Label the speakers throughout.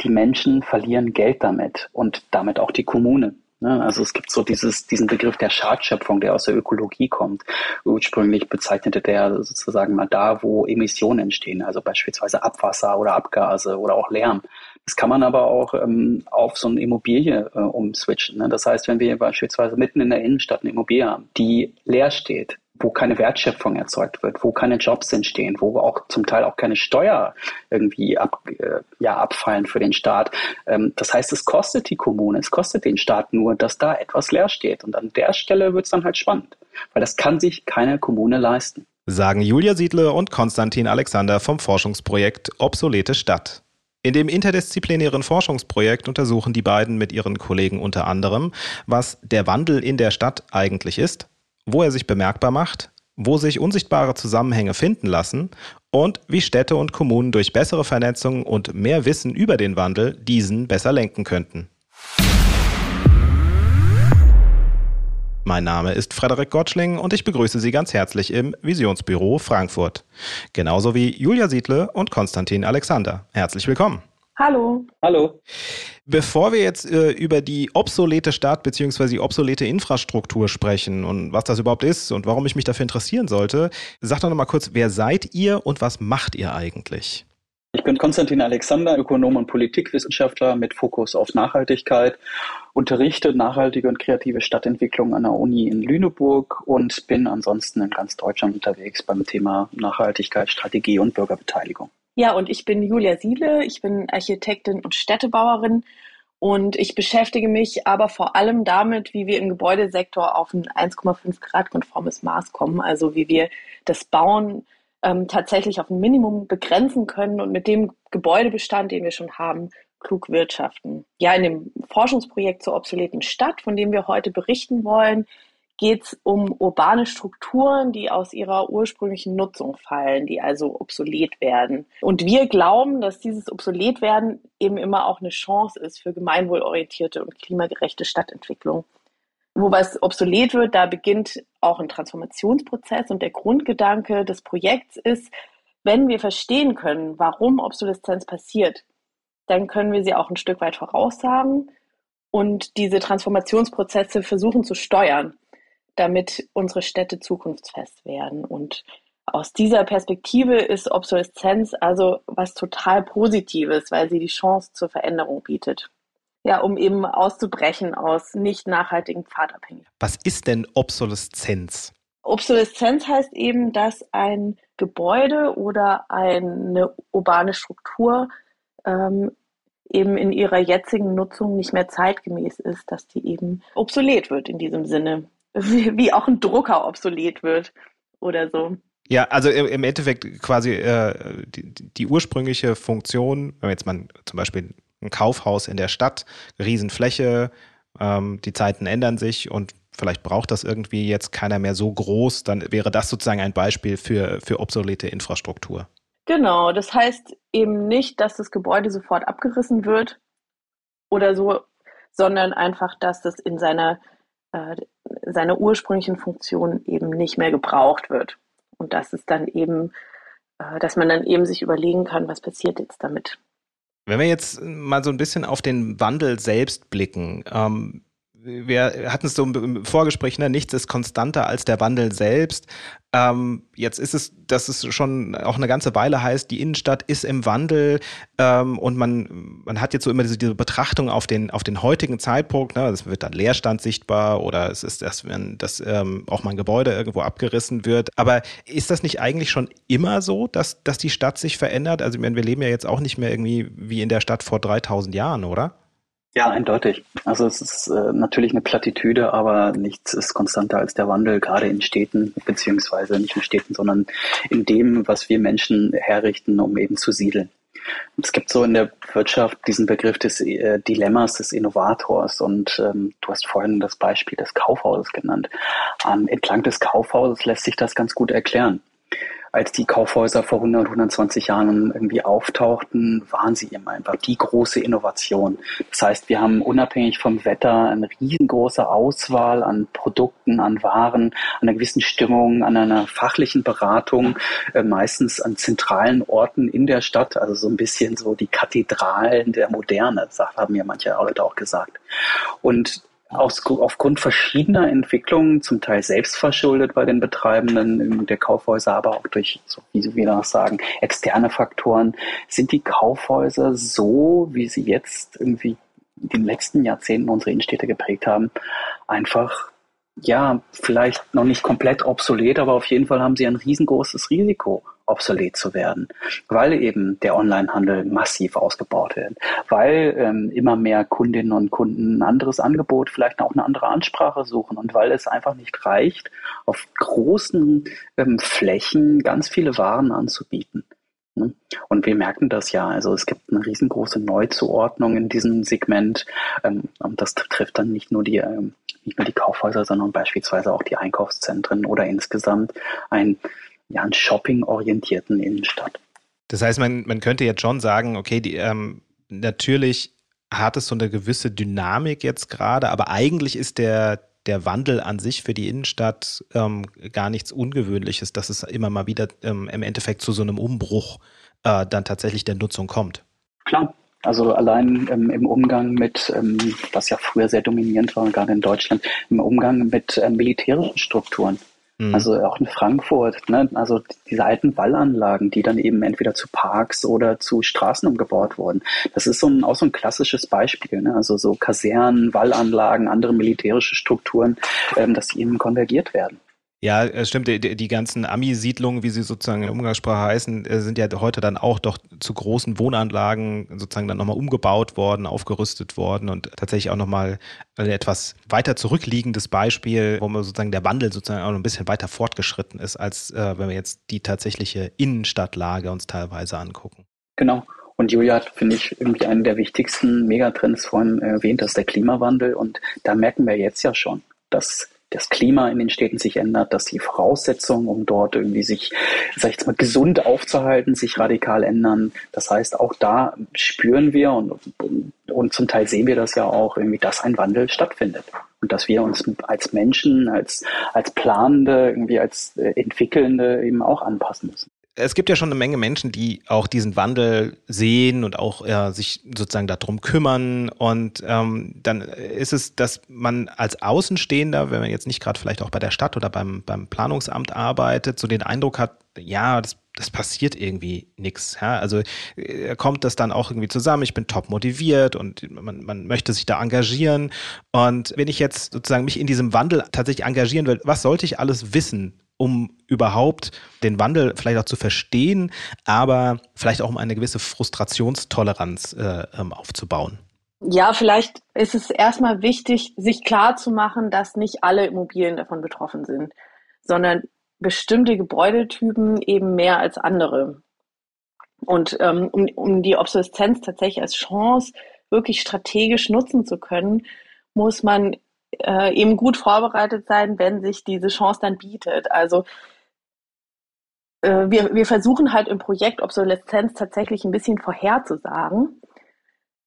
Speaker 1: die Menschen verlieren Geld damit und damit auch die Kommune. Ne? Also es gibt so dieses, diesen Begriff der Schadschöpfung, der aus der Ökologie kommt. Ursprünglich bezeichnete der sozusagen mal da, wo Emissionen entstehen, also beispielsweise Abwasser oder Abgase oder auch Lärm. Das kann man aber auch ähm, auf so eine Immobilie äh, umswitchen. Ne? Das heißt, wenn wir beispielsweise mitten in der Innenstadt eine Immobilie haben, die leer steht, wo keine Wertschöpfung erzeugt wird, wo keine Jobs entstehen, wo auch zum Teil auch keine Steuer irgendwie ab, äh, ja, abfallen für den Staat. Ähm, das heißt, es kostet die Kommune, es kostet den Staat nur, dass da etwas leer steht. Und an der Stelle wird es dann halt spannend, weil das kann sich keine Kommune leisten.
Speaker 2: Sagen Julia Siedle und Konstantin Alexander vom Forschungsprojekt Obsolete Stadt. In dem interdisziplinären Forschungsprojekt untersuchen die beiden mit ihren Kollegen unter anderem, was der Wandel in der Stadt eigentlich ist, wo er sich bemerkbar macht, wo sich unsichtbare Zusammenhänge finden lassen und wie Städte und Kommunen durch bessere Vernetzung und mehr Wissen über den Wandel diesen besser lenken könnten. Mein Name ist Frederik Gottschling und ich begrüße Sie ganz herzlich im Visionsbüro Frankfurt. Genauso wie Julia Siedle und Konstantin Alexander. Herzlich willkommen.
Speaker 3: Hallo.
Speaker 1: Hallo.
Speaker 2: Bevor wir jetzt äh, über die obsolete Stadt bzw. die obsolete Infrastruktur sprechen und was das überhaupt ist und warum ich mich dafür interessieren sollte, sagt doch noch mal kurz, wer seid ihr und was macht ihr eigentlich?
Speaker 1: Ich bin Konstantin Alexander, Ökonom und Politikwissenschaftler mit Fokus auf Nachhaltigkeit, unterrichte nachhaltige und kreative Stadtentwicklung an der Uni in Lüneburg und bin ansonsten in ganz Deutschland unterwegs beim Thema Nachhaltigkeit, Strategie und Bürgerbeteiligung.
Speaker 3: Ja, und ich bin Julia Siedle, ich bin Architektin und Städtebauerin. Und ich beschäftige mich aber vor allem damit, wie wir im Gebäudesektor auf ein 1,5 Grad konformes Maß kommen, also wie wir das Bauen ähm, tatsächlich auf ein Minimum begrenzen können und mit dem Gebäudebestand, den wir schon haben, klug wirtschaften. Ja, in dem Forschungsprojekt zur obsoleten Stadt, von dem wir heute berichten wollen, geht es um urbane Strukturen, die aus ihrer ursprünglichen Nutzung fallen, die also obsolet werden. Und wir glauben, dass dieses Obsoletwerden eben immer auch eine Chance ist für gemeinwohlorientierte und klimagerechte Stadtentwicklung. Wobei es obsolet wird, da beginnt auch ein Transformationsprozess und der Grundgedanke des Projekts ist, wenn wir verstehen können, warum Obsoleszenz passiert, dann können wir sie auch ein Stück weit voraussagen und diese Transformationsprozesse versuchen zu steuern damit unsere Städte zukunftsfest werden. Und aus dieser Perspektive ist Obsoleszenz also was total Positives, weil sie die Chance zur Veränderung bietet. Ja, um eben auszubrechen aus nicht nachhaltigen Pfadabhängigen.
Speaker 2: Was ist denn Obsoleszenz?
Speaker 3: Obsoleszenz heißt eben, dass ein Gebäude oder eine urbane Struktur ähm, eben in ihrer jetzigen Nutzung nicht mehr zeitgemäß ist, dass die eben obsolet wird in diesem Sinne wie auch ein Drucker obsolet wird oder so.
Speaker 2: Ja, also im Endeffekt quasi äh, die, die, ursprüngliche Funktion, wenn jetzt man zum Beispiel ein Kaufhaus in der Stadt, Riesenfläche, ähm, die Zeiten ändern sich und vielleicht braucht das irgendwie jetzt keiner mehr so groß, dann wäre das sozusagen ein Beispiel für, für obsolete Infrastruktur.
Speaker 3: Genau, das heißt eben nicht, dass das Gebäude sofort abgerissen wird oder so, sondern einfach, dass das in seiner äh, seiner ursprünglichen Funktion eben nicht mehr gebraucht wird. Und das ist dann eben, äh, dass man dann eben sich überlegen kann, was passiert jetzt damit.
Speaker 2: Wenn wir jetzt mal so ein bisschen auf den Wandel selbst blicken, ähm, wir hatten es so im Vorgespräch, ne, nichts ist konstanter als der Wandel selbst. Ähm, jetzt ist es, dass es schon auch eine ganze Weile heißt, die Innenstadt ist im Wandel ähm, und man, man hat jetzt so immer diese, diese Betrachtung auf den, auf den heutigen Zeitpunkt. Ne, es wird dann Leerstand sichtbar oder es ist, dass, wenn, dass ähm, auch mal ein Gebäude irgendwo abgerissen wird. Aber ist das nicht eigentlich schon immer so, dass, dass die Stadt sich verändert? Also, ich meine, wir leben ja jetzt auch nicht mehr irgendwie wie in der Stadt vor 3000 Jahren, oder?
Speaker 1: Ja, eindeutig. Also es ist äh, natürlich eine Plattitüde, aber nichts ist konstanter als der Wandel, gerade in Städten, beziehungsweise nicht in Städten, sondern in dem, was wir Menschen herrichten, um eben zu siedeln. Es gibt so in der Wirtschaft diesen Begriff des äh, Dilemmas des Innovators und ähm, du hast vorhin das Beispiel des Kaufhauses genannt. Ähm, entlang des Kaufhauses lässt sich das ganz gut erklären. Als die Kaufhäuser vor 100, 120 Jahren irgendwie auftauchten, waren sie immer einfach die große Innovation. Das heißt, wir haben unabhängig vom Wetter eine riesengroße Auswahl an Produkten, an Waren, an einer gewissen Stimmung, an einer fachlichen Beratung, äh, meistens an zentralen Orten in der Stadt, also so ein bisschen so die Kathedralen der Moderne, haben ja manche Leute auch gesagt. Und aus, aufgrund verschiedener Entwicklungen, zum Teil selbstverschuldet bei den Betreibenden der Kaufhäuser, aber auch durch, so wie wir das sagen, externe Faktoren, sind die Kaufhäuser so, wie sie jetzt irgendwie in den letzten Jahrzehnten unsere Innenstädte geprägt haben, einfach ja, vielleicht noch nicht komplett obsolet, aber auf jeden Fall haben sie ein riesengroßes Risiko, obsolet zu werden, weil eben der Onlinehandel massiv ausgebaut wird, weil ähm, immer mehr Kundinnen und Kunden ein anderes Angebot, vielleicht auch eine andere Ansprache suchen und weil es einfach nicht reicht, auf großen ähm, Flächen ganz viele Waren anzubieten. Ne? Und wir merken das ja. Also es gibt eine riesengroße Neuzuordnung in diesem Segment. Ähm, und das trifft dann nicht nur die, ähm, nicht nur die Kaufhäuser, sondern beispielsweise auch die Einkaufszentren oder insgesamt ein, ja, einen shopping-orientierten Innenstadt.
Speaker 2: Das heißt, man, man könnte jetzt schon sagen, okay, die, ähm, natürlich hat es so eine gewisse Dynamik jetzt gerade, aber eigentlich ist der, der Wandel an sich für die Innenstadt ähm, gar nichts Ungewöhnliches, dass es immer mal wieder ähm, im Endeffekt zu so einem Umbruch äh, dann tatsächlich der Nutzung kommt.
Speaker 1: Klar, also allein ähm, im Umgang mit, ähm, was ja früher sehr dominierend war, gerade in Deutschland, im Umgang mit äh, militärischen Strukturen. Mhm. Also auch in Frankfurt, ne? also diese alten Wallanlagen, die dann eben entweder zu Parks oder zu Straßen umgebaut wurden. Das ist so ein, auch so ein klassisches Beispiel. Ne? Also so Kasernen, Wallanlagen, andere militärische Strukturen, ähm, dass die eben konvergiert werden.
Speaker 2: Ja, es stimmt. Die, die ganzen Ami-Siedlungen, wie sie sozusagen in Umgangssprache heißen, äh, sind ja heute dann auch doch zu großen Wohnanlagen sozusagen dann nochmal umgebaut worden, aufgerüstet worden und tatsächlich auch nochmal ein etwas weiter zurückliegendes Beispiel, wo man sozusagen der Wandel sozusagen auch noch ein bisschen weiter fortgeschritten ist, als äh, wenn wir jetzt die tatsächliche Innenstadtlage uns teilweise angucken.
Speaker 1: Genau. Und Julia hat, finde ich, irgendwie einen der wichtigsten Megatrends vorhin erwähnt, das ist der Klimawandel. Und da merken wir jetzt ja schon, dass das Klima in den Städten sich ändert, dass die Voraussetzungen, um dort irgendwie sich, sag ich jetzt mal, gesund aufzuhalten, sich radikal ändern. Das heißt, auch da spüren wir und, und zum Teil sehen wir das ja auch irgendwie, dass ein Wandel stattfindet. Und dass wir uns als Menschen, als, als Planende, irgendwie als äh, Entwickelnde eben auch anpassen müssen
Speaker 2: es gibt ja schon eine Menge Menschen, die auch diesen Wandel sehen und auch ja, sich sozusagen darum kümmern. Und ähm, dann ist es, dass man als Außenstehender, wenn man jetzt nicht gerade vielleicht auch bei der Stadt oder beim, beim Planungsamt arbeitet, so den Eindruck hat, ja, das, das passiert irgendwie nichts. Ja? Also äh, kommt das dann auch irgendwie zusammen, ich bin top motiviert und man, man möchte sich da engagieren. Und wenn ich jetzt sozusagen mich in diesem Wandel tatsächlich engagieren will, was sollte ich alles wissen? Um überhaupt den Wandel vielleicht auch zu verstehen, aber vielleicht auch um eine gewisse Frustrationstoleranz äh, ähm, aufzubauen?
Speaker 3: Ja, vielleicht ist es erstmal wichtig, sich klar zu machen, dass nicht alle Immobilien davon betroffen sind, sondern bestimmte Gebäudetypen eben mehr als andere. Und ähm, um, um die Obsoleszenz tatsächlich als Chance wirklich strategisch nutzen zu können, muss man äh, eben gut vorbereitet sein, wenn sich diese Chance dann bietet. Also äh, wir, wir versuchen halt im Projekt Obsoleszenz tatsächlich ein bisschen vorherzusagen.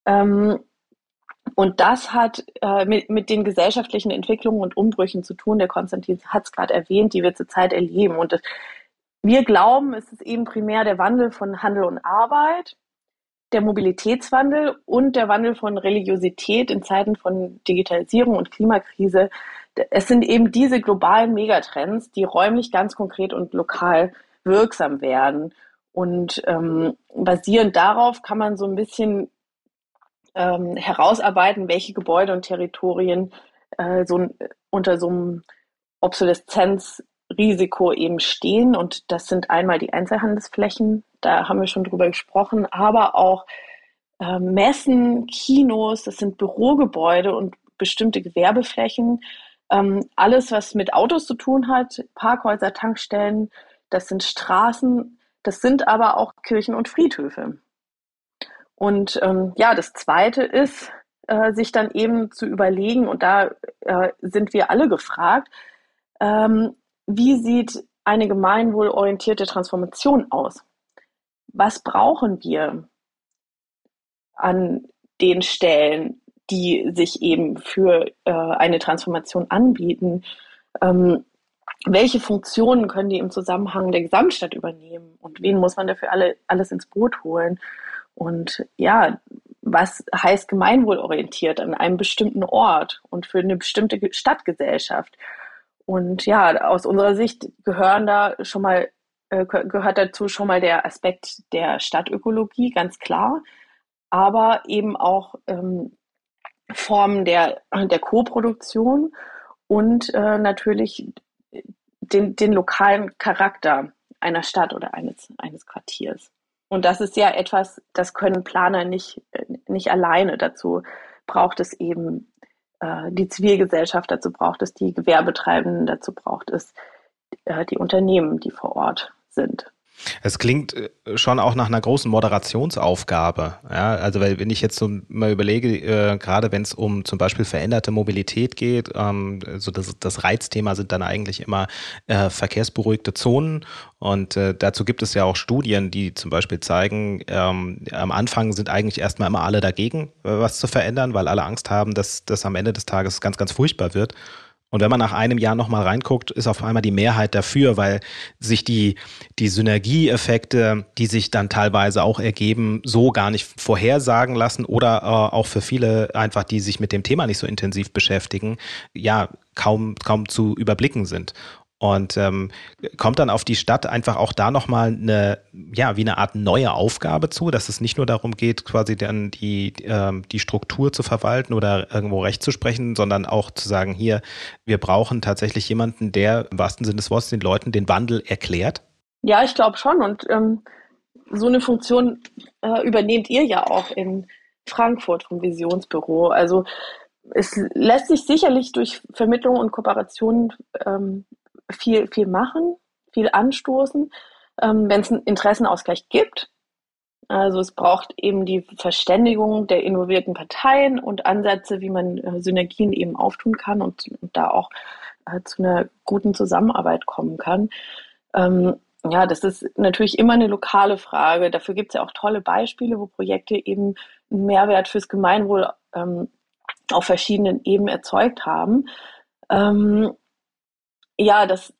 Speaker 3: Ähm, und das hat äh, mit, mit den gesellschaftlichen Entwicklungen und Umbrüchen zu tun. Der Konstantin hat es gerade erwähnt, die wir zurzeit erleben. Und das, wir glauben, es ist eben primär der Wandel von Handel und Arbeit, der Mobilitätswandel und der Wandel von Religiosität in Zeiten von Digitalisierung und Klimakrise. Es sind eben diese globalen Megatrends, die räumlich ganz konkret und lokal wirksam werden. Und ähm, basierend darauf kann man so ein bisschen ähm, herausarbeiten, welche Gebäude und Territorien äh, so unter so einem Obsoleszenzrisiko eben stehen. Und das sind einmal die Einzelhandelsflächen, da haben wir schon drüber gesprochen, aber auch äh, Messen, Kinos, das sind Bürogebäude und bestimmte Gewerbeflächen. Ähm, alles, was mit Autos zu tun hat, Parkhäuser, Tankstellen, das sind Straßen, das sind aber auch Kirchen und Friedhöfe. Und ähm, ja, das Zweite ist, äh, sich dann eben zu überlegen, und da äh, sind wir alle gefragt, ähm, wie sieht eine gemeinwohlorientierte Transformation aus? Was brauchen wir an den Stellen, die sich eben für äh, eine Transformation anbieten? Ähm, welche Funktionen können die im Zusammenhang der Gesamtstadt übernehmen und wen muss man dafür alle, alles ins Boot holen? Und ja, was heißt gemeinwohlorientiert an einem bestimmten Ort und für eine bestimmte Stadtgesellschaft? Und ja, aus unserer Sicht gehören da schon mal, äh, gehört dazu schon mal der Aspekt der Stadtökologie, ganz klar, aber eben auch ähm, Formen der, der Co-Produktion und äh, natürlich den, den lokalen Charakter einer Stadt oder eines, eines Quartiers. Und das ist ja etwas, das können Planer nicht, nicht alleine. Dazu braucht es eben äh, die Zivilgesellschaft, dazu braucht es die Gewerbetreibenden, dazu braucht es äh, die Unternehmen, die vor Ort sind.
Speaker 2: Es klingt äh, schon auch nach einer großen Moderationsaufgabe. Ja, also wenn ich jetzt so mal überlege, äh, gerade wenn es um zum Beispiel veränderte Mobilität geht, ähm, so das, das Reizthema sind dann eigentlich immer äh, verkehrsberuhigte Zonen. Und äh, dazu gibt es ja auch Studien, die zum Beispiel zeigen, ähm, am Anfang sind eigentlich erstmal immer alle dagegen, äh, was zu verändern, weil alle Angst haben, dass das am Ende des Tages ganz, ganz furchtbar wird. Und wenn man nach einem Jahr nochmal reinguckt, ist auf einmal die Mehrheit dafür, weil sich die, die Synergieeffekte, die sich dann teilweise auch ergeben, so gar nicht vorhersagen lassen oder äh, auch für viele einfach, die sich mit dem Thema nicht so intensiv beschäftigen, ja, kaum, kaum zu überblicken sind. Und ähm, kommt dann auf die Stadt einfach auch da nochmal eine, ja, wie eine Art neue Aufgabe zu, dass es nicht nur darum geht, quasi dann die, ähm, die Struktur zu verwalten oder irgendwo recht zu sprechen, sondern auch zu sagen, hier, wir brauchen tatsächlich jemanden, der im wahrsten Sinne des Wortes den Leuten den Wandel erklärt?
Speaker 3: Ja, ich glaube schon. Und ähm, so eine Funktion äh, übernehmt ihr ja auch in Frankfurt vom Visionsbüro. Also es lässt sich sicherlich durch Vermittlung und Kooperation ähm, viel, viel machen, viel anstoßen, ähm, wenn es einen Interessenausgleich gibt. Also es braucht eben die Verständigung der involvierten Parteien und Ansätze, wie man äh, Synergien eben auftun kann und, und da auch äh, zu einer guten Zusammenarbeit kommen kann. Ähm, ja, das ist natürlich immer eine lokale Frage. Dafür gibt es ja auch tolle Beispiele, wo Projekte eben einen Mehrwert fürs Gemeinwohl ähm, auf verschiedenen Ebenen erzeugt haben. Ähm, ja, das,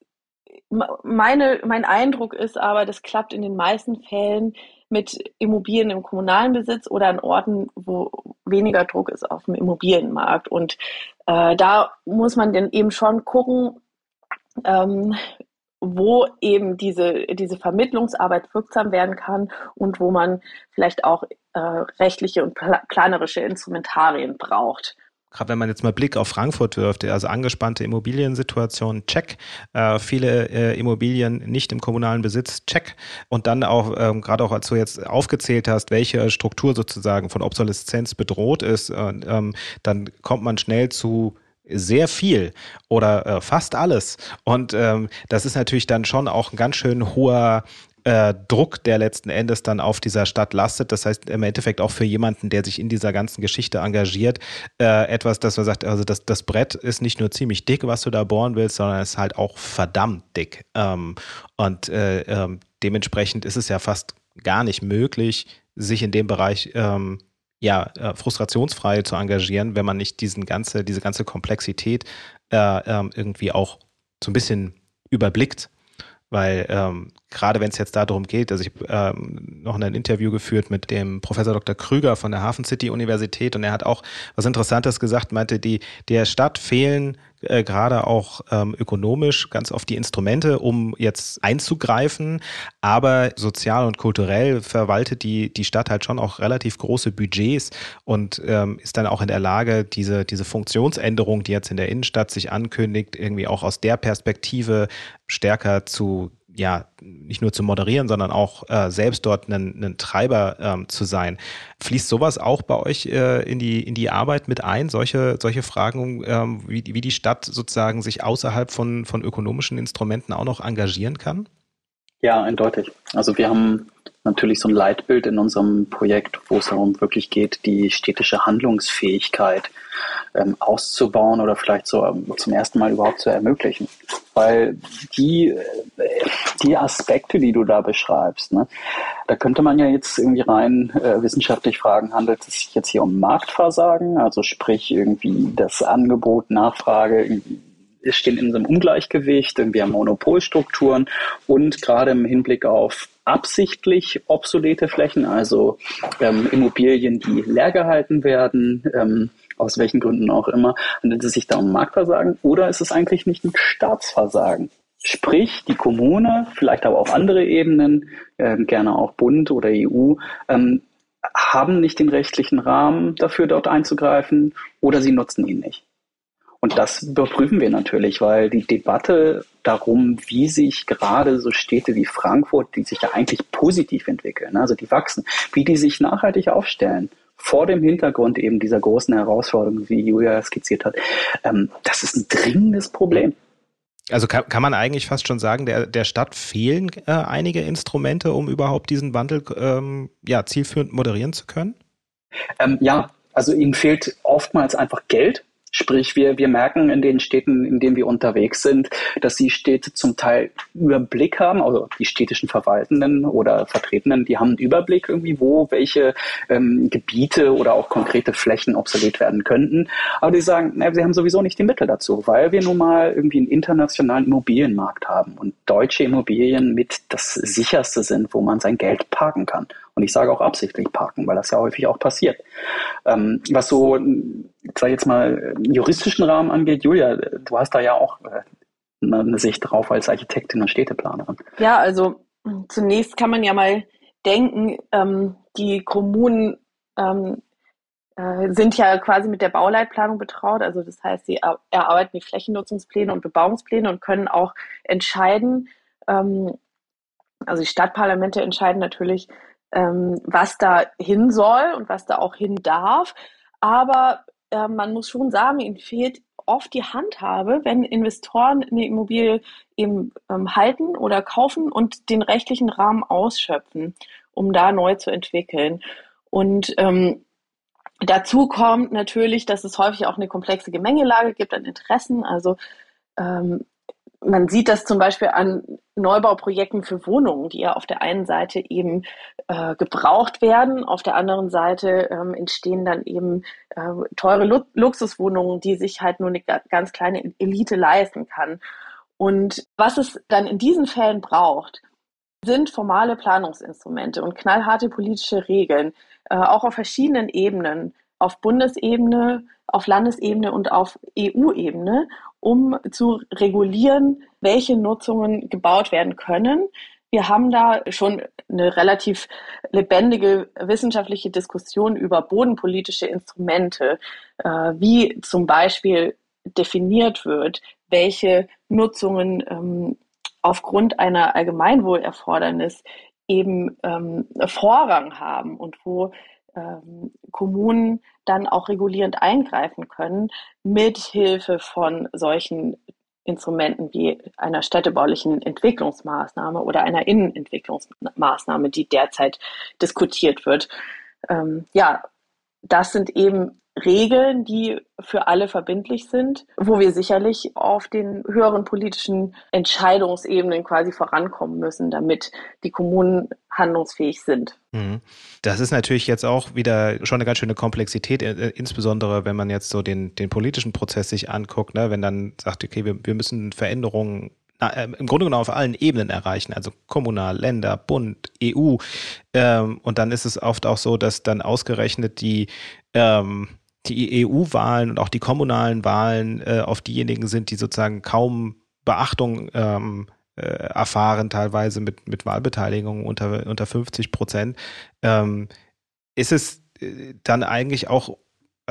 Speaker 3: meine, mein Eindruck ist aber, das klappt in den meisten Fällen mit Immobilien im kommunalen Besitz oder an Orten, wo weniger Druck ist auf dem Immobilienmarkt. Und äh, da muss man dann eben schon gucken, ähm, wo eben diese, diese Vermittlungsarbeit wirksam werden kann und wo man vielleicht auch äh, rechtliche und planerische Instrumentarien braucht
Speaker 2: gerade wenn man jetzt mal Blick auf Frankfurt wirft, also angespannte Immobiliensituation, check. Äh, viele äh, Immobilien nicht im kommunalen Besitz, check. Und dann auch, ähm, gerade auch als du jetzt aufgezählt hast, welche Struktur sozusagen von Obsoleszenz bedroht ist, äh, ähm, dann kommt man schnell zu sehr viel oder äh, fast alles. Und ähm, das ist natürlich dann schon auch ein ganz schön hoher äh, Druck, der letzten Endes dann auf dieser Stadt lastet. Das heißt im Endeffekt auch für jemanden, der sich in dieser ganzen Geschichte engagiert, äh, etwas, dass man sagt, also das, das Brett ist nicht nur ziemlich dick, was du da bohren willst, sondern es ist halt auch verdammt dick. Ähm, und äh, ähm, dementsprechend ist es ja fast gar nicht möglich, sich in dem Bereich ähm, ja, äh, frustrationsfrei zu engagieren, wenn man nicht diesen ganze, diese ganze Komplexität äh, ähm, irgendwie auch so ein bisschen überblickt. Weil ähm, gerade wenn es jetzt darum geht, also ich habe ähm, noch ein Interview geführt mit dem Professor Dr. Krüger von der Hafen City Universität und er hat auch was Interessantes gesagt, meinte, die der Stadt fehlen äh, gerade auch ähm, ökonomisch ganz oft die Instrumente, um jetzt einzugreifen, aber sozial und kulturell verwaltet die die Stadt halt schon auch relativ große Budgets und ähm, ist dann auch in der Lage, diese diese Funktionsänderung, die jetzt in der Innenstadt sich ankündigt, irgendwie auch aus der Perspektive stärker zu ja, nicht nur zu moderieren, sondern auch äh, selbst dort einen, einen Treiber ähm, zu sein. Fließt sowas auch bei euch äh, in, die, in die Arbeit mit ein, solche, solche Fragen, ähm, wie, wie die Stadt sozusagen sich außerhalb von, von ökonomischen Instrumenten auch noch engagieren kann?
Speaker 1: Ja, eindeutig. Also wir haben natürlich so ein Leitbild in unserem Projekt, wo es darum wirklich geht, die städtische Handlungsfähigkeit ähm, auszubauen oder vielleicht so ähm, zum ersten Mal überhaupt zu ermöglichen. Weil die, äh, die Aspekte, die du da beschreibst, ne, da könnte man ja jetzt irgendwie rein äh, wissenschaftlich fragen, handelt es sich jetzt hier um Marktversagen, also sprich irgendwie das Angebot, Nachfrage, irgendwie stehen in so einem Ungleichgewicht, wir haben Monopolstrukturen und gerade im Hinblick auf absichtlich obsolete Flächen, also ähm, Immobilien, die leer gehalten werden, ähm, aus welchen Gründen auch immer, handelt es sich da um Marktversagen oder ist es eigentlich nicht ein Staatsversagen? Sprich, die Kommune, vielleicht aber auch andere Ebenen, äh, gerne auch Bund oder EU, ähm, haben nicht den rechtlichen Rahmen dafür, dort einzugreifen oder sie nutzen ihn nicht. Und das überprüfen wir natürlich, weil die Debatte darum, wie sich gerade so Städte wie Frankfurt, die sich ja eigentlich positiv entwickeln, also die wachsen, wie die sich nachhaltig aufstellen, vor dem Hintergrund eben dieser großen Herausforderung, wie Julia skizziert hat, ähm, das ist ein dringendes Problem.
Speaker 2: Also kann, kann man eigentlich fast schon sagen, der, der Stadt fehlen äh, einige Instrumente, um überhaupt diesen Wandel ähm, ja, zielführend moderieren zu können?
Speaker 1: Ähm, ja, also ihnen fehlt oftmals einfach Geld Sprich, wir, wir merken in den Städten, in denen wir unterwegs sind, dass die Städte zum Teil Überblick haben, also die städtischen Verwaltenden oder Vertretenden, die haben einen Überblick irgendwie, wo welche ähm, Gebiete oder auch konkrete Flächen obsolet werden könnten. Aber die sagen, na, sie haben sowieso nicht die Mittel dazu, weil wir nun mal irgendwie einen internationalen Immobilienmarkt haben und deutsche Immobilien mit das sicherste sind, wo man sein Geld parken kann. Und ich sage auch absichtlich parken, weil das ja häufig auch passiert. Ähm, was so, sag jetzt mal, juristischen Rahmen angeht, Julia, du hast da ja auch äh, eine Sicht drauf als Architektin und Städteplanerin.
Speaker 3: Ja, also zunächst kann man ja mal denken, ähm, die Kommunen ähm, äh, sind ja quasi mit der Bauleitplanung betraut. Also das heißt, sie erarbeiten die Flächennutzungspläne und Bebauungspläne und können auch entscheiden, ähm, also die Stadtparlamente entscheiden natürlich, ähm, was da hin soll und was da auch hin darf. Aber äh, man muss schon sagen, ihnen fehlt oft die Handhabe, wenn Investoren eine Immobilie eben ähm, halten oder kaufen und den rechtlichen Rahmen ausschöpfen, um da neu zu entwickeln. Und ähm, dazu kommt natürlich, dass es häufig auch eine komplexe Gemengelage gibt an Interessen. Also ähm, man sieht das zum Beispiel an Neubauprojekten für Wohnungen, die ja auf der einen Seite eben äh, gebraucht werden, auf der anderen Seite ähm, entstehen dann eben äh, teure Lu Luxuswohnungen, die sich halt nur eine ganz kleine Elite leisten kann. Und was es dann in diesen Fällen braucht, sind formale Planungsinstrumente und knallharte politische Regeln, äh, auch auf verschiedenen Ebenen, auf Bundesebene, auf Landesebene und auf EU-Ebene, um zu regulieren, welche Nutzungen gebaut werden können. Wir haben da schon eine relativ lebendige wissenschaftliche Diskussion über bodenpolitische Instrumente, äh, wie zum Beispiel definiert wird, welche Nutzungen ähm, aufgrund einer Allgemeinwohlerfordernis eben ähm, Vorrang haben und wo ähm, Kommunen dann auch regulierend eingreifen können mit Hilfe von solchen Instrumenten wie einer städtebaulichen Entwicklungsmaßnahme oder einer Innenentwicklungsmaßnahme, die derzeit diskutiert wird. Ähm, ja, das sind eben Regeln, die für alle verbindlich sind, wo wir sicherlich auf den höheren politischen Entscheidungsebenen quasi vorankommen müssen, damit die Kommunen handlungsfähig sind. Mhm.
Speaker 2: Das ist natürlich jetzt auch wieder schon eine ganz schöne Komplexität, äh, insbesondere wenn man jetzt so den, den politischen Prozess sich anguckt, ne? wenn dann sagt, okay, wir, wir müssen Veränderungen äh, im Grunde genommen auf allen Ebenen erreichen, also kommunal, Länder, Bund, EU. Ähm, und dann ist es oft auch so, dass dann ausgerechnet die ähm, die EU-Wahlen und auch die kommunalen Wahlen äh, auf diejenigen sind, die sozusagen kaum Beachtung ähm, äh, erfahren, teilweise mit, mit Wahlbeteiligung unter, unter 50 Prozent. Ähm, ist es äh, dann eigentlich auch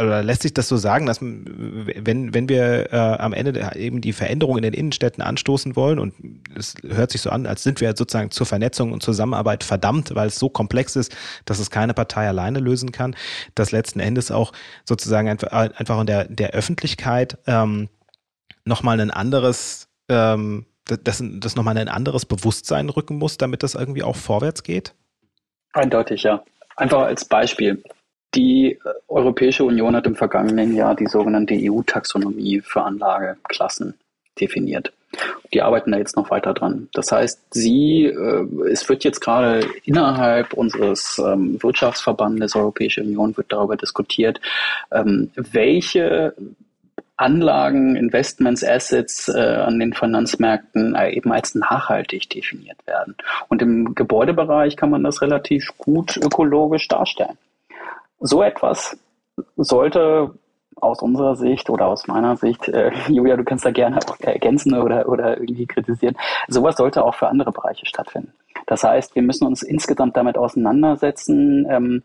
Speaker 2: oder lässt sich das so sagen, dass wenn, wenn wir äh, am Ende eben die Veränderung in den Innenstädten anstoßen wollen, und es hört sich so an, als sind wir sozusagen zur Vernetzung und Zusammenarbeit verdammt, weil es so komplex ist, dass es keine Partei alleine lösen kann, dass letzten Endes auch sozusagen einfach, einfach in der, der Öffentlichkeit ähm, nochmal ein anderes ähm, dass das nochmal ein anderes Bewusstsein rücken muss, damit das irgendwie auch vorwärts geht?
Speaker 1: Eindeutig, ja. Einfach als Beispiel. Die Europäische Union hat im vergangenen Jahr die sogenannte EU-Taxonomie für Anlageklassen definiert. Die arbeiten da jetzt noch weiter dran. Das heißt, sie, äh, es wird jetzt gerade innerhalb unseres ähm, Wirtschaftsverbandes Europäische Union wird darüber diskutiert, ähm, welche Anlagen, Investments, Assets äh, an den Finanzmärkten äh, eben als nachhaltig definiert werden. Und im Gebäudebereich kann man das relativ gut ökologisch darstellen. So etwas sollte aus unserer Sicht oder aus meiner Sicht, äh, Julia, du kannst da gerne auch ergänzen oder, oder irgendwie kritisieren, sowas sollte auch für andere Bereiche stattfinden. Das heißt, wir müssen uns insgesamt damit auseinandersetzen, ähm,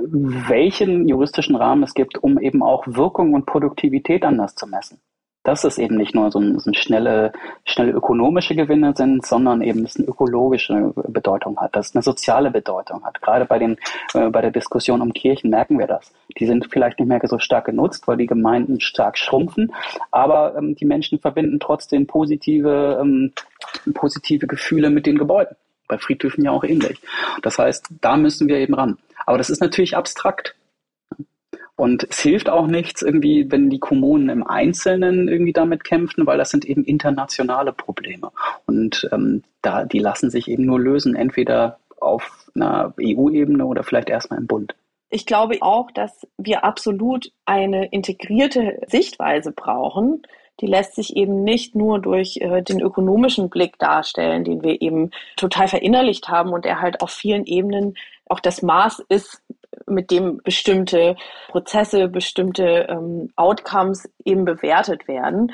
Speaker 1: welchen juristischen Rahmen es gibt, um eben auch Wirkung und Produktivität anders zu messen. Dass es eben nicht nur so, so schnelle, schnelle ökonomische Gewinne sind, sondern eben es eine ökologische Bedeutung hat, dass es eine soziale Bedeutung hat. Gerade bei den, äh, bei der Diskussion um Kirchen merken wir das. Die sind vielleicht nicht mehr so stark genutzt, weil die Gemeinden stark schrumpfen, aber ähm, die Menschen verbinden trotzdem positive, ähm, positive Gefühle mit den Gebäuden. Bei Friedhöfen ja auch ähnlich. Das heißt, da müssen wir eben ran. Aber das ist natürlich abstrakt. Und es hilft auch nichts irgendwie, wenn die Kommunen im Einzelnen irgendwie damit kämpfen, weil das sind eben internationale Probleme. Und ähm, da, die lassen sich eben nur lösen, entweder auf einer EU-Ebene oder vielleicht erstmal im Bund.
Speaker 3: Ich glaube auch, dass wir absolut eine integrierte Sichtweise brauchen. Die lässt sich eben nicht nur durch äh, den ökonomischen Blick darstellen, den wir eben total verinnerlicht haben und der halt auf vielen Ebenen auch das Maß ist, mit dem bestimmte Prozesse, bestimmte ähm, Outcomes eben bewertet werden.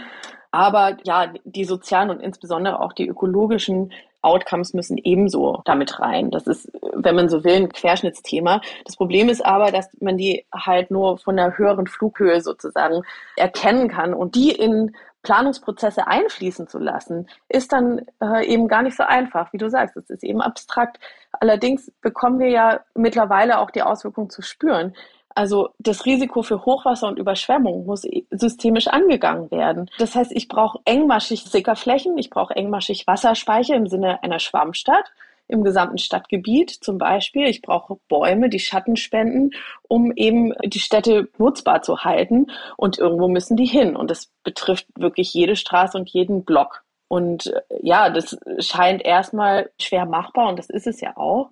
Speaker 3: Aber ja, die sozialen und insbesondere auch die ökologischen Outcomes müssen ebenso damit rein. Das ist, wenn man so will, ein Querschnittsthema. Das Problem ist aber, dass man die halt nur von der höheren Flughöhe sozusagen erkennen kann und die in Planungsprozesse einfließen zu lassen, ist dann äh, eben gar nicht so einfach, wie du sagst. Es ist eben abstrakt. Allerdings bekommen wir ja mittlerweile auch die Auswirkungen zu spüren. Also das Risiko für Hochwasser und Überschwemmung muss systemisch angegangen werden. Das heißt, ich brauche engmaschig Sickerflächen, ich brauche engmaschig Wasserspeicher im Sinne einer Schwammstadt im gesamten Stadtgebiet zum Beispiel. Ich brauche Bäume, die Schatten spenden, um eben die Städte nutzbar zu halten. Und irgendwo müssen die hin. Und das betrifft wirklich jede Straße und jeden Block. Und äh, ja, das scheint erstmal schwer machbar und das ist es ja auch.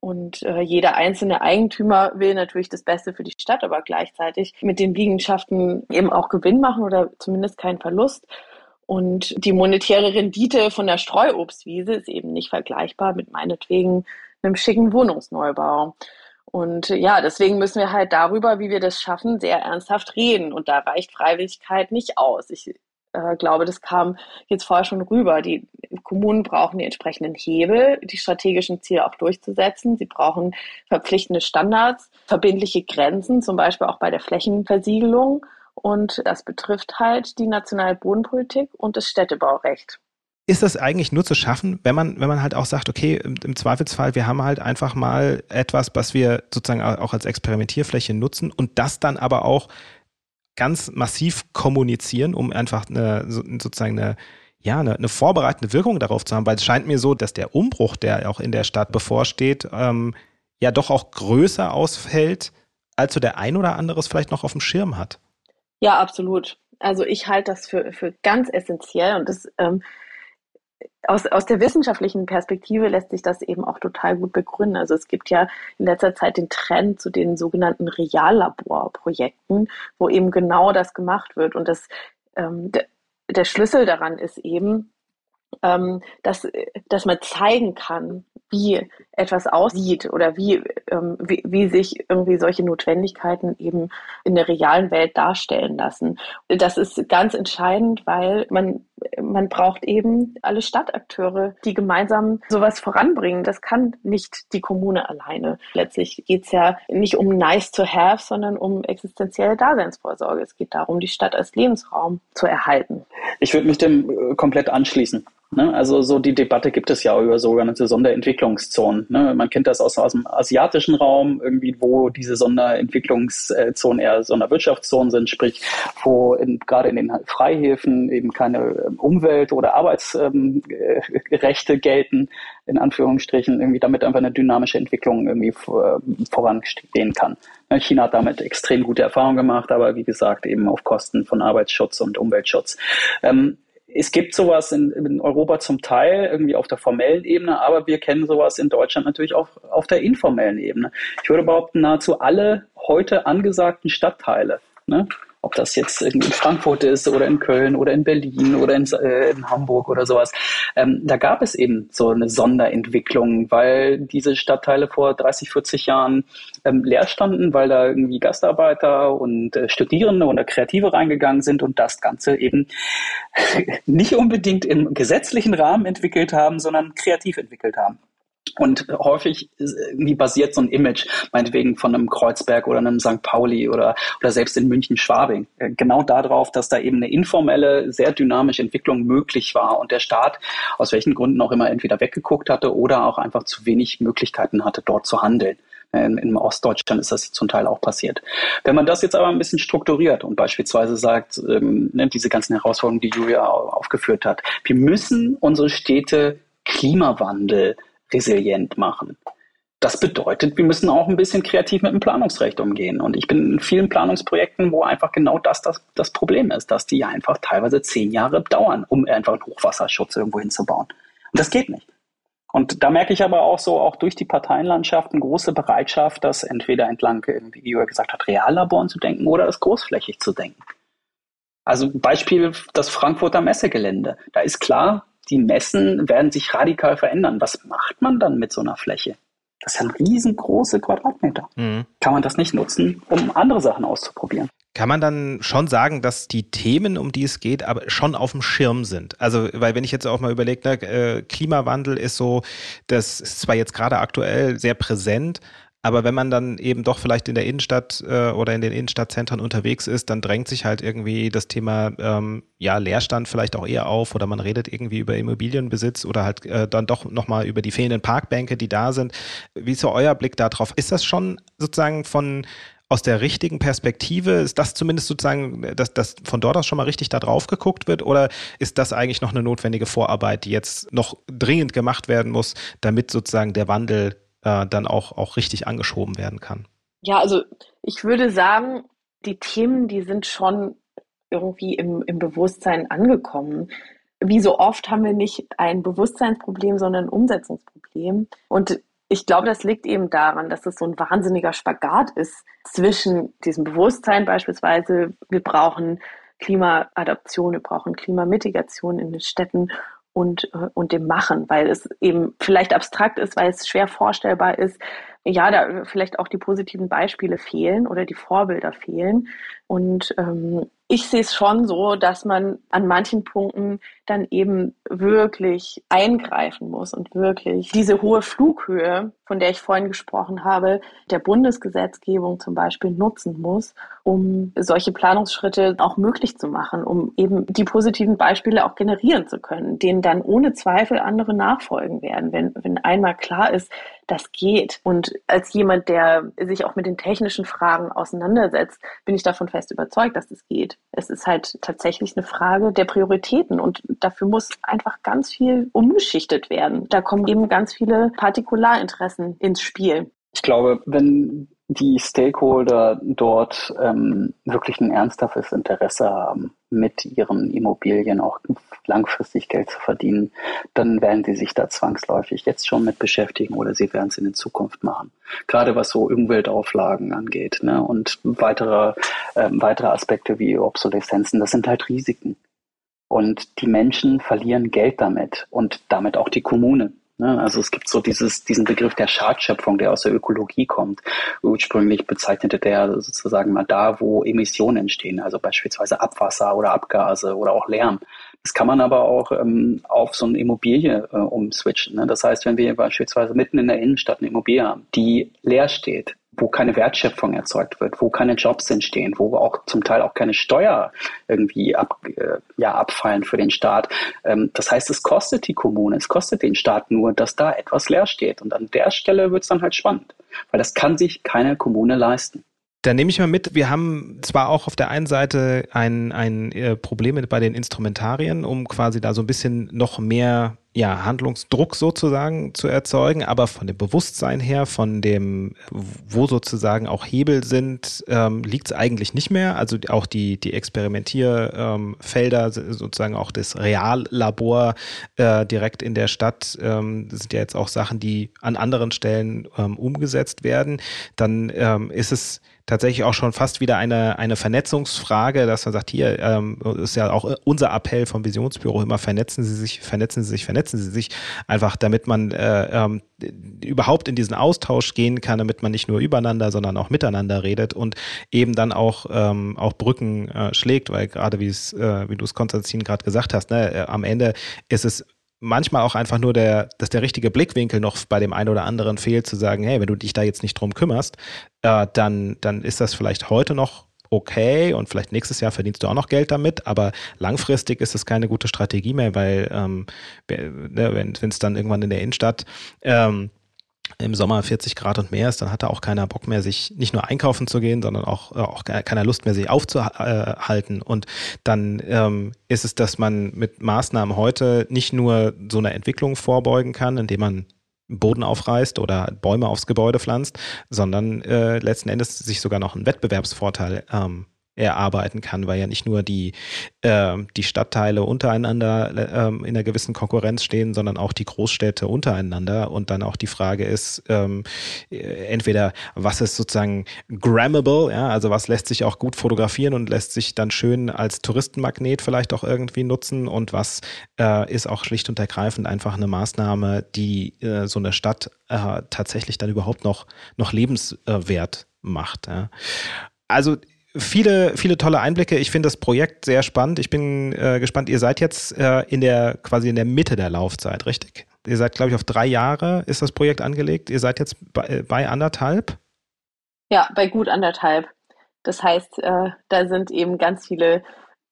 Speaker 3: Und äh, jeder einzelne Eigentümer will natürlich das Beste für die Stadt, aber gleichzeitig mit den Liegenschaften eben auch Gewinn machen oder zumindest keinen Verlust. Und die monetäre Rendite von der Streuobstwiese ist eben nicht vergleichbar mit meinetwegen einem schicken Wohnungsneubau. Und ja, deswegen müssen wir halt darüber, wie wir das schaffen, sehr ernsthaft reden. Und da reicht Freiwilligkeit nicht aus. Ich äh, glaube, das kam jetzt vorher schon rüber. Die Kommunen brauchen die entsprechenden Hebel, die strategischen Ziele auch durchzusetzen. Sie brauchen verpflichtende Standards, verbindliche Grenzen, zum Beispiel auch bei der Flächenversiegelung. Und das betrifft halt die nationale Bodenpolitik und das Städtebaurecht.
Speaker 2: Ist das eigentlich nur zu schaffen, wenn man, wenn man halt auch sagt, okay, im, Zweifelsfall, wir haben halt einfach mal etwas, was wir sozusagen auch als Experimentierfläche nutzen und das dann aber auch ganz massiv kommunizieren, um einfach eine, sozusagen eine, ja, eine, eine, vorbereitende Wirkung darauf zu haben, weil es scheint mir so, dass der Umbruch, der auch in der Stadt bevorsteht, ähm, ja doch auch größer ausfällt, als so der ein oder andere es vielleicht noch auf dem Schirm hat.
Speaker 3: Ja, absolut. Also ich halte das für, für ganz essentiell und das ähm, aus, aus der wissenschaftlichen Perspektive lässt sich das eben auch total gut begründen. Also es gibt ja in letzter Zeit den Trend zu den sogenannten Reallaborprojekten, wo eben genau das gemacht wird. Und das, ähm, der, der Schlüssel daran ist eben, ähm, dass, dass man zeigen kann, wie etwas aussieht oder wie, ähm, wie, wie sich irgendwie solche Notwendigkeiten eben in der realen Welt darstellen lassen. Das ist ganz entscheidend, weil man, man braucht eben alle Stadtakteure, die gemeinsam sowas voranbringen. Das kann nicht die Kommune alleine. Letztlich geht es ja nicht um nice to have, sondern um existenzielle Daseinsvorsorge. Es geht darum, die Stadt als Lebensraum zu erhalten.
Speaker 1: Ich würde mich dem äh, komplett anschließen. Ne? Also so die Debatte gibt es ja über sogenannte Sonderentwicklungszonen. Ne? Man kennt das aus, aus dem asiatischen Raum, irgendwie, wo diese Sonderentwicklungszonen eher Sonderwirtschaftszonen sind, sprich, wo in, gerade in den Freihäfen eben keine ähm, Umwelt- oder Arbeitsrechte ähm, gelten, in Anführungsstrichen, irgendwie damit einfach eine dynamische Entwicklung irgendwie voranstehen kann. Ne? China hat damit extrem gute Erfahrungen gemacht, aber wie gesagt, eben auf Kosten von Arbeitsschutz und Umweltschutz. Ähm, es gibt sowas in, in, Europa zum Teil irgendwie auf der formellen Ebene, aber wir kennen sowas in Deutschland natürlich auch auf der informellen Ebene. Ich würde behaupten, nahezu alle heute angesagten Stadtteile ne, ob das jetzt in Frankfurt ist oder in Köln oder in Berlin oder in, äh, in Hamburg oder sowas. Ähm, da gab es eben so eine Sonderentwicklung, weil diese Stadtteile vor 30, 40 Jahren ähm, leer standen, weil da irgendwie Gastarbeiter und äh, Studierende oder Kreative reingegangen sind und das Ganze eben nicht unbedingt im gesetzlichen Rahmen entwickelt haben, sondern kreativ entwickelt haben. Und häufig irgendwie basiert so ein Image, meinetwegen von einem Kreuzberg oder einem St. Pauli oder, oder selbst in München-Schwabing, äh, genau darauf, dass da eben eine informelle, sehr dynamische Entwicklung möglich war und der Staat aus welchen Gründen auch immer entweder weggeguckt hatte oder auch einfach zu wenig Möglichkeiten hatte, dort zu handeln. In, in Ostdeutschland ist das zum Teil auch passiert. Wenn man das jetzt aber ein bisschen strukturiert und beispielsweise sagt, ähm, ne, diese ganzen Herausforderungen, die Julia aufgeführt hat, wir müssen unsere Städte Klimawandel resilient machen. Das bedeutet, wir müssen auch ein bisschen kreativ mit dem Planungsrecht umgehen. Und ich bin in vielen Planungsprojekten, wo einfach genau das, das das Problem ist, dass die einfach teilweise zehn Jahre dauern, um einfach einen Hochwasserschutz irgendwo hinzubauen. Und das geht nicht. Und da merke ich aber auch so, auch durch die Parteienlandschaft eine große Bereitschaft, das entweder entlang, wie Jürgen gesagt hat, Reallaboren zu denken oder das großflächig zu denken. Also Beispiel das Frankfurter Messegelände. Da ist klar, die Messen werden sich radikal verändern. Was macht man dann mit so einer Fläche? Das sind riesengroße Quadratmeter. Mhm. Kann man das nicht nutzen, um andere Sachen auszuprobieren?
Speaker 2: Kann man dann schon sagen, dass die Themen, um die es geht, aber schon auf dem Schirm sind? Also, weil wenn ich jetzt auch mal überlege, ne, äh, Klimawandel ist so, das ist zwar jetzt gerade aktuell sehr präsent, aber wenn man dann eben doch vielleicht in der Innenstadt äh, oder in den Innenstadtzentren unterwegs ist, dann drängt sich halt irgendwie das Thema ähm, ja Leerstand vielleicht auch eher auf oder man redet irgendwie über Immobilienbesitz oder halt äh, dann doch nochmal über die fehlenden Parkbänke, die da sind. Wie ist so euer Blick darauf? Ist das schon sozusagen von aus der richtigen Perspektive, ist das zumindest sozusagen, dass, dass von dort aus schon mal richtig da drauf geguckt wird oder ist das eigentlich noch eine notwendige Vorarbeit, die jetzt noch dringend gemacht werden muss, damit sozusagen der Wandel äh, dann auch, auch richtig angeschoben werden kann.
Speaker 3: Ja, also ich würde sagen, die Themen, die sind schon irgendwie im, im Bewusstsein angekommen. Wie so oft haben wir nicht ein Bewusstseinsproblem, sondern ein Umsetzungsproblem. Und ich glaube, das liegt eben daran, dass es so ein wahnsinniger Spagat ist zwischen diesem Bewusstsein beispielsweise, wir brauchen Klimaadaption, wir brauchen Klimamitigation in den Städten und, äh, und dem Machen, weil es eben vielleicht abstrakt ist, weil es schwer vorstellbar ist, ja, da vielleicht auch die positiven Beispiele fehlen oder die Vorbilder fehlen. Und ähm, ich sehe es schon so, dass man an manchen Punkten dann eben wirklich eingreifen muss und wirklich diese hohe Flughöhe, von der ich vorhin gesprochen habe, der Bundesgesetzgebung zum Beispiel nutzen muss, um solche Planungsschritte auch möglich zu machen, um eben die positiven Beispiele auch generieren zu können, denen dann ohne Zweifel andere nachfolgen werden, wenn, wenn einmal klar ist, das geht. Und als jemand, der sich auch mit den technischen Fragen auseinandersetzt, bin ich davon fest überzeugt, dass das geht. Es ist halt tatsächlich eine Frage der Prioritäten und dafür muss einfach ganz viel umgeschichtet werden. Da kommen eben ganz viele Partikularinteressen ins Spiel.
Speaker 1: Ich glaube, wenn die Stakeholder dort ähm, wirklich ein ernsthaftes Interesse haben, mit ihren Immobilien auch langfristig Geld zu verdienen, dann werden sie sich da zwangsläufig jetzt schon mit beschäftigen oder sie werden es in der Zukunft machen. Gerade was so Umweltauflagen angeht ne? und weitere, ähm, weitere Aspekte wie Obsoleszenzen, das sind halt Risiken. Und die Menschen verlieren Geld damit und damit auch die Kommune. Ne? Also es gibt so dieses, diesen Begriff der Schadschöpfung, der aus der Ökologie kommt. Ursprünglich bezeichnete der sozusagen mal da, wo Emissionen entstehen, also beispielsweise Abwasser oder Abgase oder auch Lärm. Das kann man aber auch ähm, auf so eine Immobilie äh, umswitchen. Ne? Das heißt, wenn wir beispielsweise mitten in der Innenstadt eine Immobilie haben, die leer steht, wo keine Wertschöpfung erzeugt wird, wo keine Jobs entstehen, wo auch zum Teil auch keine Steuer irgendwie ab, äh, ja, abfallen für den Staat. Ähm, das heißt, es kostet die Kommune, es kostet den Staat nur, dass da etwas leer steht. Und an der Stelle wird es dann halt spannend, weil das kann sich keine Kommune leisten.
Speaker 2: Da nehme ich mal mit, wir haben zwar auch auf der einen Seite ein, ein äh, Problem bei den Instrumentarien, um quasi da so ein bisschen noch mehr ja, Handlungsdruck sozusagen zu erzeugen, aber von dem Bewusstsein her, von dem, wo sozusagen auch Hebel sind, ähm, liegt es eigentlich nicht mehr. Also auch die, die Experimentierfelder, ähm, sozusagen auch das Reallabor äh, direkt in der Stadt, ähm, sind ja jetzt auch Sachen, die an anderen Stellen ähm, umgesetzt werden. Dann ähm, ist es tatsächlich auch schon fast wieder eine, eine Vernetzungsfrage, dass man sagt, hier ähm, ist ja auch unser Appell vom Visionsbüro immer, vernetzen Sie sich, vernetzen Sie sich, vernetzen Sie sich, einfach damit man äh, ähm, überhaupt in diesen Austausch gehen kann, damit man nicht nur übereinander, sondern auch miteinander redet und eben dann auch, ähm, auch Brücken äh, schlägt, weil gerade wie äh, wie du es Konstantin gerade gesagt hast, ne, äh, am Ende ist es manchmal auch einfach nur der, dass der richtige Blickwinkel noch bei dem einen oder anderen fehlt, zu sagen, hey, wenn du dich da jetzt nicht drum kümmerst, äh, dann, dann ist das vielleicht heute noch okay und vielleicht nächstes Jahr verdienst du auch noch Geld damit, aber langfristig ist es keine gute Strategie mehr, weil ähm, ne, wenn es dann irgendwann in der Innenstadt ähm, im Sommer 40 Grad und mehr ist, dann hat da auch keiner Bock mehr, sich nicht nur einkaufen zu gehen, sondern auch, äh, auch keiner Lust mehr, sich aufzuhalten. Und dann ähm, ist es, dass man mit Maßnahmen heute nicht nur so eine Entwicklung vorbeugen kann, indem man Boden aufreißt oder Bäume aufs Gebäude pflanzt, sondern äh, letzten Endes sich sogar noch einen Wettbewerbsvorteil ähm, erarbeiten kann, weil ja nicht nur die, äh, die Stadtteile untereinander äh, in einer gewissen Konkurrenz stehen, sondern auch die Großstädte untereinander. Und dann auch die Frage ist, ähm, äh, entweder was ist sozusagen grammable, ja, also was lässt sich auch gut fotografieren und lässt sich dann schön als Touristenmagnet vielleicht auch irgendwie nutzen und was äh, ist auch schlicht und ergreifend einfach eine Maßnahme, die äh, so eine Stadt äh, tatsächlich dann überhaupt noch, noch lebenswert macht. Ja. Also viele, viele tolle Einblicke. Ich finde das Projekt sehr spannend. Ich bin äh, gespannt. Ihr seid jetzt äh, in der quasi in der Mitte der Laufzeit, richtig? Ihr seid, glaube ich, auf drei Jahre ist das Projekt angelegt. Ihr seid jetzt bei, äh, bei anderthalb?
Speaker 3: Ja, bei gut anderthalb. Das heißt, äh, da sind eben ganz viele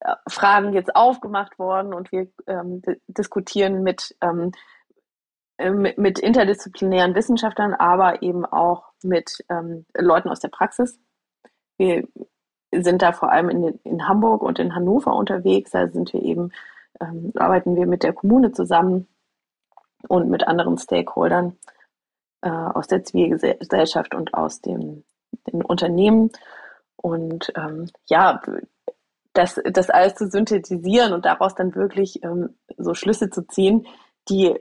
Speaker 3: äh, Fragen jetzt aufgemacht worden und wir ähm, diskutieren mit, ähm, äh, mit, mit, interdisziplinären Wissenschaftlern, aber eben auch mit ähm, Leuten aus der Praxis. Wir sind da vor allem in, in Hamburg und in Hannover unterwegs. Da sind wir eben, ähm, arbeiten wir mit der Kommune zusammen und mit anderen Stakeholdern äh, aus der Zivilgesellschaft und aus dem, den Unternehmen. Und ähm, ja, das, das alles zu synthetisieren und daraus dann wirklich ähm, so Schlüsse zu ziehen, die,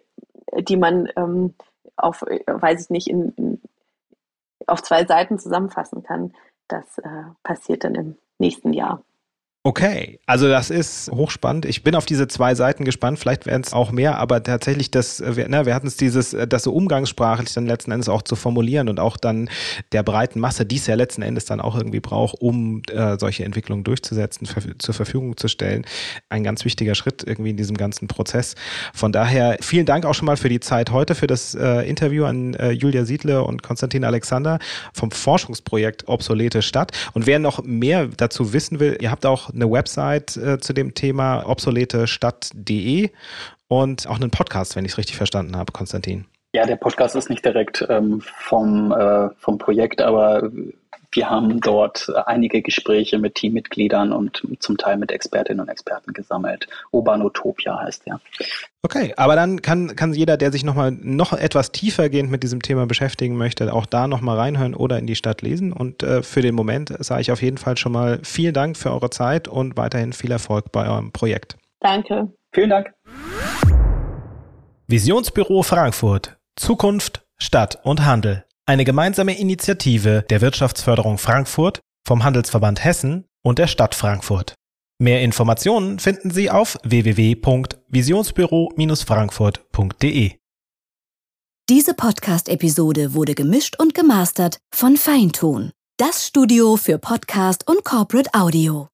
Speaker 3: die man ähm, auf, weiß ich nicht, in, in, auf zwei Seiten zusammenfassen kann. Das äh, passiert dann im nächsten Jahr.
Speaker 2: Okay, also das ist hochspannend. Ich bin auf diese zwei Seiten gespannt. Vielleicht werden es auch mehr, aber tatsächlich, das, äh, wir, ne, wir hatten es dieses, äh, das so umgangssprachlich dann letzten Endes auch zu formulieren und auch dann der breiten Masse, die es ja letzten Endes dann auch irgendwie braucht, um äh, solche Entwicklungen durchzusetzen, für, zur Verfügung zu stellen. Ein ganz wichtiger Schritt irgendwie in diesem ganzen Prozess. Von daher vielen Dank auch schon mal für die Zeit heute, für das äh, Interview an äh, Julia Siedle und Konstantin Alexander vom Forschungsprojekt Obsolete Stadt. Und wer noch mehr dazu wissen will, ihr habt auch eine Website äh, zu dem Thema obsoletestadt.de und auch einen Podcast, wenn ich es richtig verstanden habe, Konstantin.
Speaker 1: Ja, der Podcast ist nicht direkt ähm, vom, äh, vom Projekt, aber wir haben dort einige Gespräche mit Teammitgliedern und zum Teil mit Expertinnen und Experten gesammelt. Urbanotopia heißt der.
Speaker 2: Okay, aber dann kann, kann jeder, der sich nochmal noch etwas tiefergehend mit diesem Thema beschäftigen möchte, auch da nochmal reinhören oder in die Stadt lesen. Und äh, für den Moment sage ich auf jeden Fall schon mal vielen Dank für eure Zeit und weiterhin viel Erfolg bei eurem Projekt.
Speaker 3: Danke.
Speaker 1: Vielen Dank.
Speaker 2: Visionsbüro Frankfurt. Zukunft, Stadt und Handel. Eine gemeinsame Initiative der Wirtschaftsförderung Frankfurt, vom Handelsverband Hessen und der Stadt Frankfurt. Mehr Informationen finden Sie auf www.visionsbüro-frankfurt.de.
Speaker 4: Diese Podcast-Episode wurde gemischt und gemastert von Feintun, das Studio für Podcast und Corporate Audio.